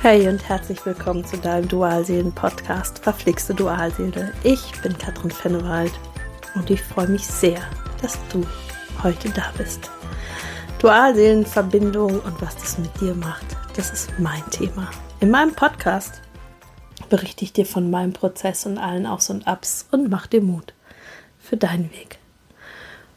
Hey und herzlich willkommen zu deinem Dualseelen-Podcast Verflixte Dualseele. Ich bin Katrin Fennewald und ich freue mich sehr, dass du heute da bist. Dualseelenverbindung und was das mit dir macht, das ist mein Thema. In meinem Podcast berichte ich dir von meinem Prozess und allen Aufs und Abs und mach dir Mut für deinen Weg.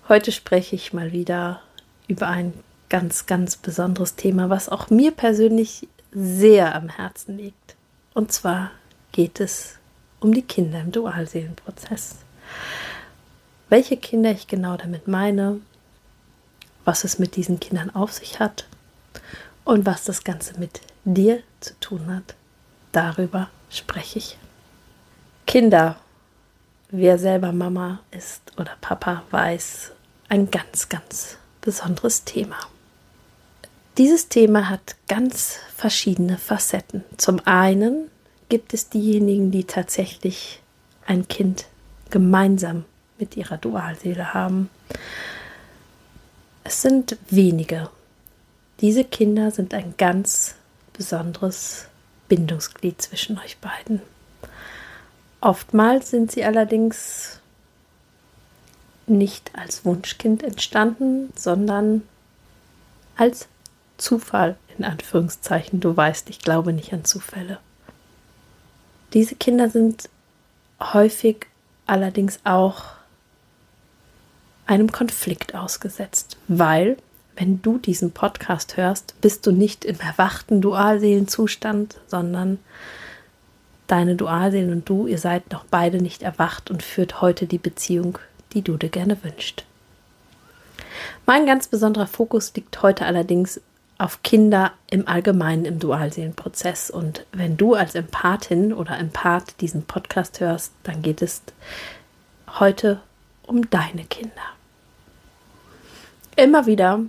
Heute spreche ich mal wieder über ein ganz, ganz besonderes Thema, was auch mir persönlich sehr am Herzen liegt. Und zwar geht es um die Kinder im Dualseelenprozess. Welche Kinder ich genau damit meine, was es mit diesen Kindern auf sich hat und was das Ganze mit dir zu tun hat, darüber spreche ich. Kinder, wer selber Mama ist oder Papa, weiß, ein ganz, ganz besonderes Thema. Dieses Thema hat ganz verschiedene Facetten. Zum einen gibt es diejenigen, die tatsächlich ein Kind gemeinsam mit ihrer Dualseele haben. Es sind wenige. Diese Kinder sind ein ganz besonderes Bindungsglied zwischen euch beiden. Oftmals sind sie allerdings nicht als Wunschkind entstanden, sondern als Zufall, in Anführungszeichen. Du weißt, ich glaube nicht an Zufälle. Diese Kinder sind häufig allerdings auch einem Konflikt ausgesetzt, weil, wenn du diesen Podcast hörst, bist du nicht im erwachten Dualseelenzustand, sondern deine Dualseelen und du, ihr seid noch beide nicht erwacht und führt heute die Beziehung, die du dir gerne wünschst. Mein ganz besonderer Fokus liegt heute allerdings auf Kinder im Allgemeinen im Dualseelenprozess. Und wenn du als Empathin oder Empath diesen Podcast hörst, dann geht es heute um deine Kinder. Immer wieder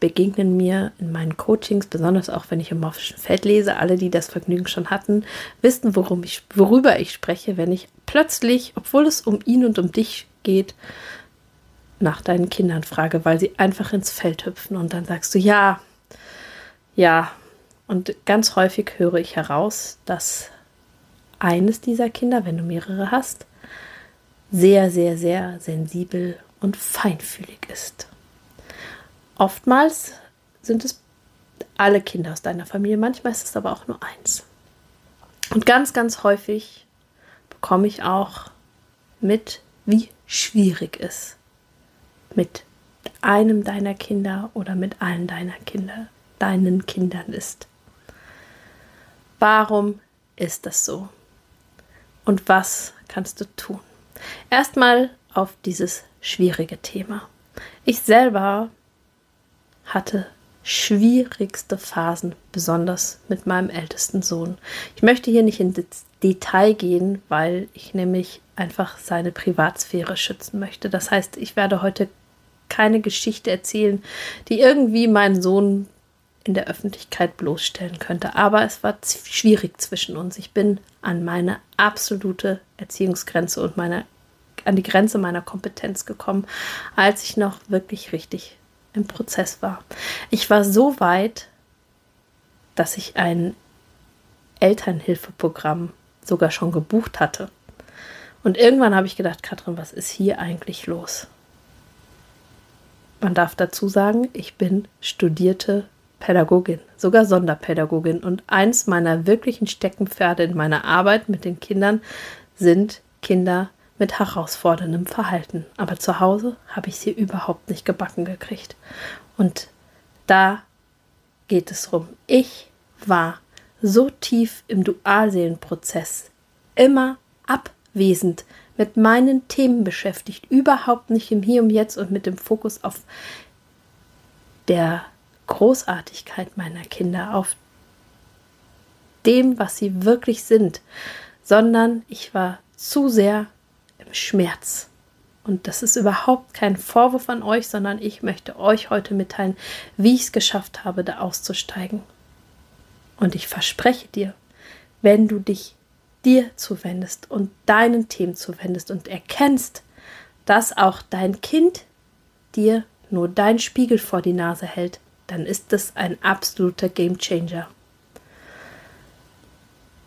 begegnen mir in meinen Coachings, besonders auch wenn ich im morphischen Feld lese, alle, die das Vergnügen schon hatten, wissen, worum ich, worüber ich spreche, wenn ich plötzlich, obwohl es um ihn und um dich geht, nach deinen Kindern frage, weil sie einfach ins Feld hüpfen und dann sagst du, ja, ja, und ganz häufig höre ich heraus, dass eines dieser Kinder, wenn du mehrere hast, sehr, sehr, sehr sensibel und feinfühlig ist. Oftmals sind es alle Kinder aus deiner Familie, manchmal ist es aber auch nur eins. Und ganz, ganz häufig bekomme ich auch mit, wie schwierig es mit einem deiner Kinder oder mit allen deiner Kinder deinen Kindern ist. Warum ist das so? Und was kannst du tun? Erstmal auf dieses schwierige Thema. Ich selber hatte schwierigste Phasen, besonders mit meinem ältesten Sohn. Ich möchte hier nicht ins Detail gehen, weil ich nämlich einfach seine Privatsphäre schützen möchte. Das heißt, ich werde heute keine Geschichte erzählen, die irgendwie meinen Sohn in der Öffentlichkeit bloßstellen könnte. Aber es war schwierig zwischen uns. Ich bin an meine absolute Erziehungsgrenze und meine, an die Grenze meiner Kompetenz gekommen, als ich noch wirklich richtig im Prozess war. Ich war so weit, dass ich ein Elternhilfeprogramm sogar schon gebucht hatte. Und irgendwann habe ich gedacht, Katrin, was ist hier eigentlich los? Man darf dazu sagen, ich bin studierte Pädagogin, sogar Sonderpädagogin. Und eins meiner wirklichen Steckenpferde in meiner Arbeit mit den Kindern sind Kinder mit herausforderndem Verhalten. Aber zu Hause habe ich sie überhaupt nicht gebacken gekriegt. Und da geht es rum. Ich war so tief im Dualseelenprozess, immer abwesend, mit meinen Themen beschäftigt, überhaupt nicht im Hier und Jetzt und mit dem Fokus auf der Großartigkeit meiner Kinder, auf dem, was sie wirklich sind, sondern ich war zu sehr im Schmerz. Und das ist überhaupt kein Vorwurf an euch, sondern ich möchte euch heute mitteilen, wie ich es geschafft habe, da auszusteigen. Und ich verspreche dir, wenn du dich dir zuwendest und deinen Themen zuwendest und erkennst, dass auch dein Kind dir nur dein Spiegel vor die Nase hält, dann ist das ein absoluter Game Changer.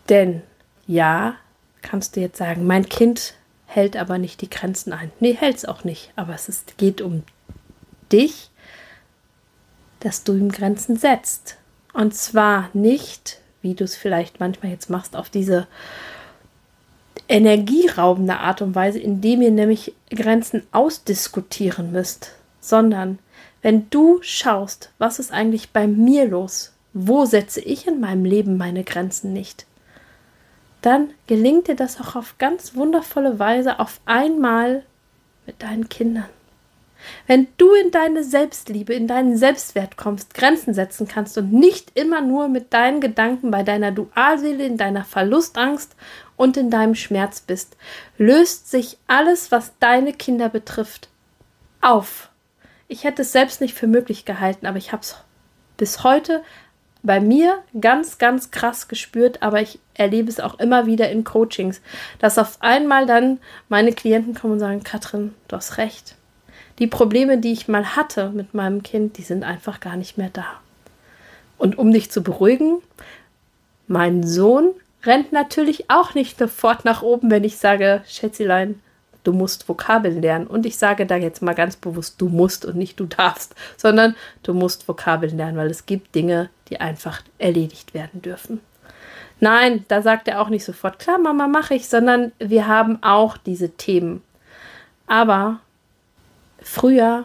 Denn ja, kannst du jetzt sagen, mein Kind hält aber nicht die Grenzen ein. Nee, hält es auch nicht. Aber es ist, geht um dich, dass du ihm Grenzen setzt. Und zwar nicht, wie du es vielleicht manchmal jetzt machst, auf diese energieraubende Art und Weise, indem ihr nämlich Grenzen ausdiskutieren müsst, sondern wenn du schaust, was ist eigentlich bei mir los, wo setze ich in meinem Leben meine Grenzen nicht, dann gelingt dir das auch auf ganz wundervolle Weise auf einmal mit deinen Kindern. Wenn du in deine Selbstliebe, in deinen Selbstwert kommst, Grenzen setzen kannst und nicht immer nur mit deinen Gedanken bei deiner Dualseele, in deiner Verlustangst und in deinem Schmerz bist, löst sich alles, was deine Kinder betrifft, auf. Ich hätte es selbst nicht für möglich gehalten, aber ich habe es bis heute bei mir ganz, ganz krass gespürt, aber ich erlebe es auch immer wieder in Coachings, dass auf einmal dann meine Klienten kommen und sagen, Katrin, du hast recht. Die Probleme, die ich mal hatte mit meinem Kind, die sind einfach gar nicht mehr da. Und um dich zu beruhigen, mein Sohn rennt natürlich auch nicht sofort nach oben, wenn ich sage, Schätzilein, du musst Vokabeln lernen. Und ich sage da jetzt mal ganz bewusst, du musst und nicht du darfst, sondern du musst Vokabeln lernen, weil es gibt Dinge, die einfach erledigt werden dürfen. Nein, da sagt er auch nicht sofort, klar, Mama, mache ich, sondern wir haben auch diese Themen. Aber früher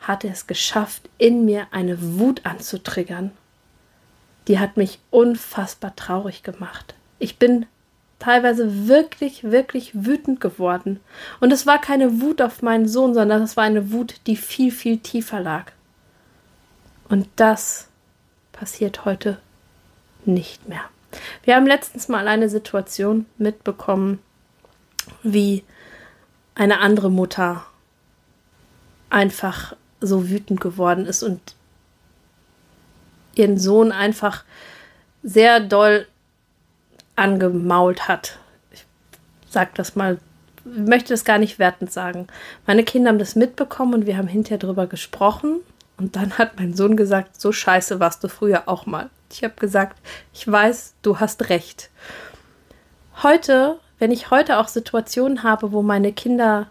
hat er es geschafft, in mir eine Wut anzutriggern. Die hat mich unfassbar traurig gemacht. Ich bin teilweise wirklich, wirklich wütend geworden. Und es war keine Wut auf meinen Sohn, sondern es war eine Wut, die viel, viel tiefer lag. Und das passiert heute nicht mehr. Wir haben letztens mal eine Situation mitbekommen, wie eine andere Mutter einfach so wütend geworden ist und ihren Sohn einfach sehr doll angemault hat. Ich sag das mal, möchte das gar nicht wertend sagen. Meine Kinder haben das mitbekommen und wir haben hinterher drüber gesprochen. Und dann hat mein Sohn gesagt, so scheiße warst du früher auch mal. Ich habe gesagt, ich weiß, du hast recht. Heute, wenn ich heute auch Situationen habe, wo meine Kinder,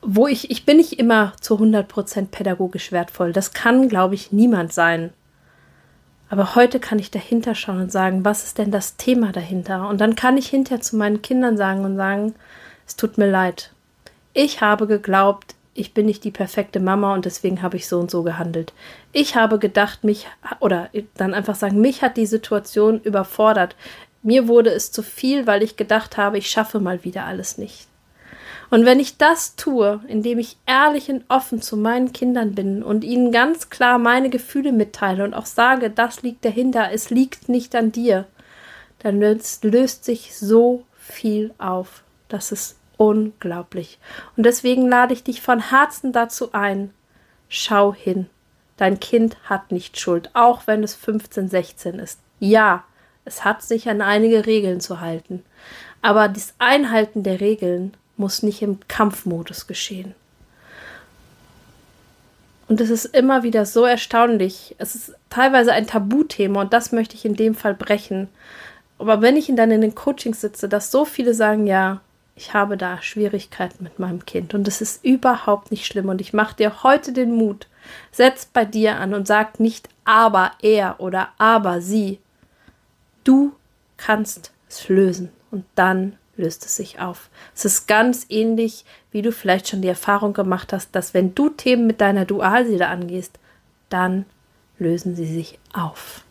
wo ich, ich bin nicht immer zu 100% pädagogisch wertvoll. Das kann, glaube ich, niemand sein. Aber heute kann ich dahinter schauen und sagen, was ist denn das Thema dahinter? Und dann kann ich hinterher zu meinen Kindern sagen und sagen, es tut mir leid. Ich habe geglaubt, ich bin nicht die perfekte Mama und deswegen habe ich so und so gehandelt. Ich habe gedacht, mich, oder dann einfach sagen, mich hat die Situation überfordert. Mir wurde es zu viel, weil ich gedacht habe, ich schaffe mal wieder alles nicht. Und wenn ich das tue, indem ich ehrlich und offen zu meinen Kindern bin und ihnen ganz klar meine Gefühle mitteile und auch sage, das liegt dahinter, es liegt nicht an dir, dann löst, löst sich so viel auf. Das ist unglaublich. Und deswegen lade ich dich von Herzen dazu ein, schau hin. Dein Kind hat nicht Schuld, auch wenn es 15, 16 ist. Ja, es hat sich an einige Regeln zu halten. Aber das Einhalten der Regeln muss nicht im Kampfmodus geschehen. Und es ist immer wieder so erstaunlich. Es ist teilweise ein Tabuthema und das möchte ich in dem Fall brechen. Aber wenn ich dann in den Coachings sitze, dass so viele sagen, ja, ich habe da Schwierigkeiten mit meinem Kind und es ist überhaupt nicht schlimm und ich mache dir heute den Mut, setz bei dir an und sag nicht aber er oder aber sie. Du kannst es lösen und dann löst es sich auf. Es ist ganz ähnlich, wie du vielleicht schon die Erfahrung gemacht hast, dass wenn du Themen mit deiner Dualseele angehst, dann lösen sie sich auf.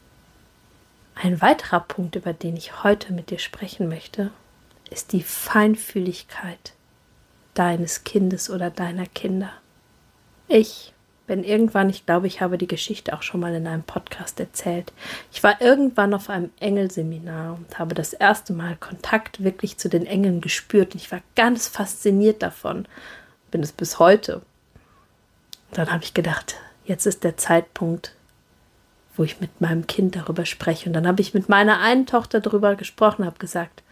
Ein weiterer Punkt, über den ich heute mit dir sprechen möchte, ist die Feinfühligkeit deines Kindes oder deiner Kinder. Ich bin irgendwann, ich glaube, ich habe die Geschichte auch schon mal in einem Podcast erzählt. Ich war irgendwann auf einem Engelseminar und habe das erste Mal Kontakt wirklich zu den Engeln gespürt. Ich war ganz fasziniert davon. Bin es bis heute. Und dann habe ich gedacht, jetzt ist der Zeitpunkt, wo ich mit meinem Kind darüber spreche. Und dann habe ich mit meiner einen Tochter darüber gesprochen, habe gesagt,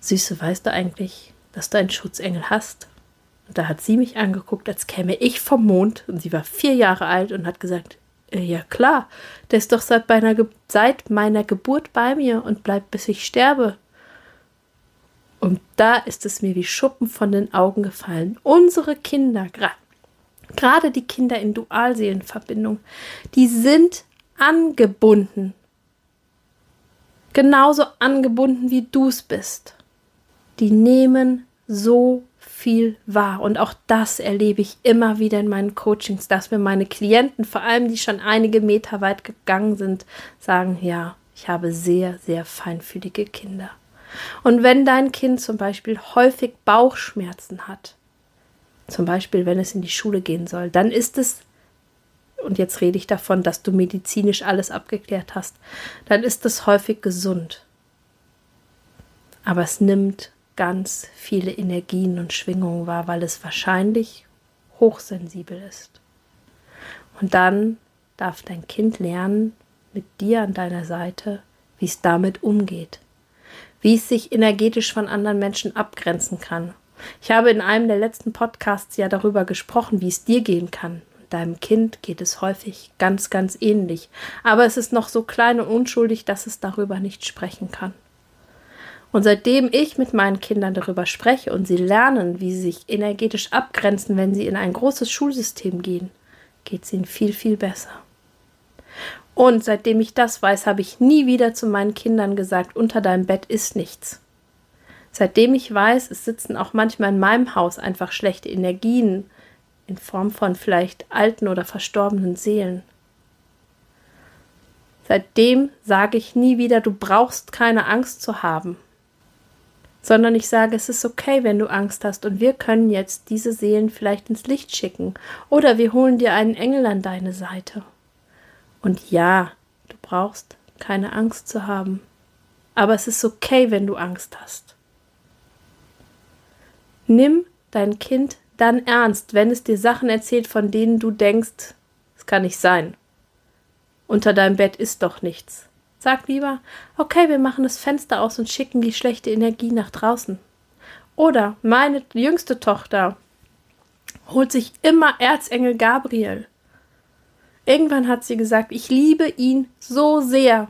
Süße, weißt du eigentlich, dass du einen Schutzengel hast? Und da hat sie mich angeguckt, als käme ich vom Mond. Und sie war vier Jahre alt und hat gesagt, Äh, ja klar, der ist doch seit meiner, seit meiner Geburt bei mir und bleibt bis ich sterbe. Und da ist es mir wie Schuppen von den Augen gefallen. Unsere Kinder, gerade die Kinder in Dualseelenverbindung, die sind angebunden. Genauso angebunden wie du es bist. Die nehmen so viel wahr. Und auch das erlebe ich immer wieder in meinen Coachings, dass mir meine Klienten, vor allem die schon einige Meter weit gegangen sind, sagen, ja, ich habe sehr, sehr feinfühlige Kinder. Und wenn dein Kind zum Beispiel häufig Bauchschmerzen hat, zum Beispiel wenn es in die Schule gehen soll, dann ist es, und jetzt rede ich davon, dass du medizinisch alles abgeklärt hast, dann ist es häufig gesund. Aber es nimmt ganz viele Energien und Schwingungen wahr, weil es wahrscheinlich hochsensibel ist. Und dann darf dein Kind lernen, mit dir an deiner Seite, wie es damit umgeht wie es sich energetisch von anderen Menschen abgrenzen kann. Ich habe in einem der letzten Podcasts ja darüber gesprochen, wie es dir gehen kann. Deinem Kind geht es häufig ganz, ganz ähnlich, aber es ist noch so klein und unschuldig, dass es darüber nicht sprechen kann. Und seitdem ich mit meinen Kindern darüber spreche und sie lernen, wie sie sich energetisch abgrenzen, wenn sie in ein großes Schulsystem gehen, geht es ihnen viel, viel besser. Und seitdem ich das weiß, habe ich nie wieder zu meinen Kindern gesagt, unter deinem Bett ist nichts. Seitdem ich weiß, es sitzen auch manchmal in meinem Haus einfach schlechte Energien in Form von vielleicht alten oder verstorbenen Seelen. Seitdem sage ich nie wieder, du brauchst keine Angst zu haben, sondern ich sage, es ist okay, wenn du Angst hast und wir können jetzt diese Seelen vielleicht ins Licht schicken oder wir holen dir einen Engel an deine Seite. Und ja, du brauchst keine Angst zu haben. Aber es ist okay, wenn du Angst hast. Nimm dein Kind dann ernst, wenn es dir Sachen erzählt, von denen du denkst, es kann nicht sein. Unter deinem Bett ist doch nichts. Sag lieber, okay, wir machen das Fenster aus und schicken die schlechte Energie nach draußen. Oder meine jüngste Tochter holt sich immer Erzengel Gabriel Irgendwann hat sie gesagt, ich liebe ihn so sehr.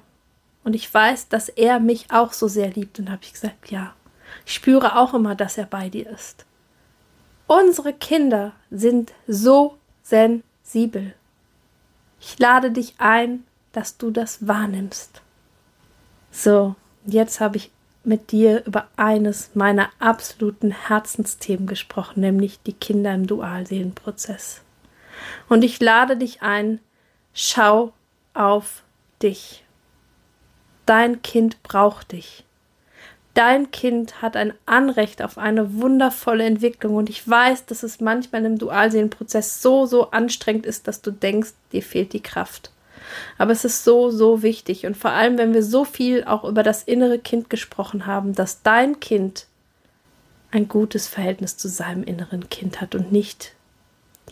Und ich weiß, dass er mich auch so sehr liebt. Und habe ich gesagt, ja, ich spüre auch immer, dass er bei dir ist. Unsere Kinder sind so sensibel. Ich lade dich ein, dass du das wahrnimmst. So, jetzt habe ich mit dir über eines meiner absoluten Herzensthemen gesprochen, nämlich die Kinder im Dualseelenprozess. Und ich lade dich ein, Schau auf dich. Dein Kind braucht dich. Dein Kind hat ein Anrecht auf eine wundervolle Entwicklung und ich weiß, dass es manchmal im Dualseelenprozess so, so anstrengend ist, dass du denkst, dir fehlt die Kraft. Aber es ist so, so wichtig und vor allem, wenn wir so viel auch über das innere Kind gesprochen haben, dass dein Kind ein gutes Verhältnis zu seinem inneren Kind hat und nicht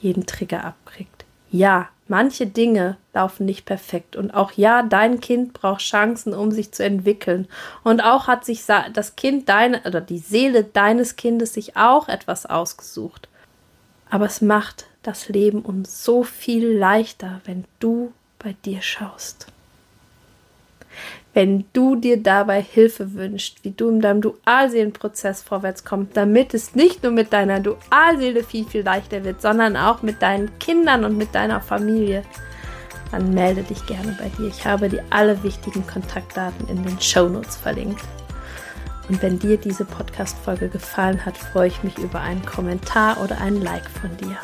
jeden Trigger abkriegt. Ja, manche Dinge laufen nicht perfekt und auch ja, dein Kind braucht Chancen, um sich zu entwickeln und auch hat sich das Kind deine oder die Seele deines Kindes sich auch etwas ausgesucht. Aber es macht das Leben um so viel leichter, wenn du bei dir schaust wenn du dir dabei Hilfe wünschst, wie du in deinem Dualseelenprozess vorwärts kommst, damit es nicht nur mit deiner Dualseele viel, viel leichter wird, sondern auch mit deinen Kindern und mit deiner Familie, dann melde dich gerne bei dir. Ich habe dir alle wichtigen Kontaktdaten in den Show Notes verlinkt. Und wenn dir diese Podcast-Folge gefallen hat, freue ich mich über einen Kommentar oder ein Like von dir.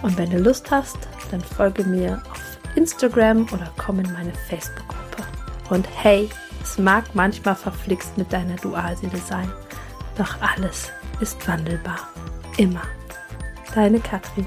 Und wenn du Lust hast, dann folge mir auf Instagram oder komm in meine Facebook-Gruppe. Und hey, es mag manchmal verflixt mit deiner Dualseele sein, doch alles ist wandelbar. Immer. Deine Katrin.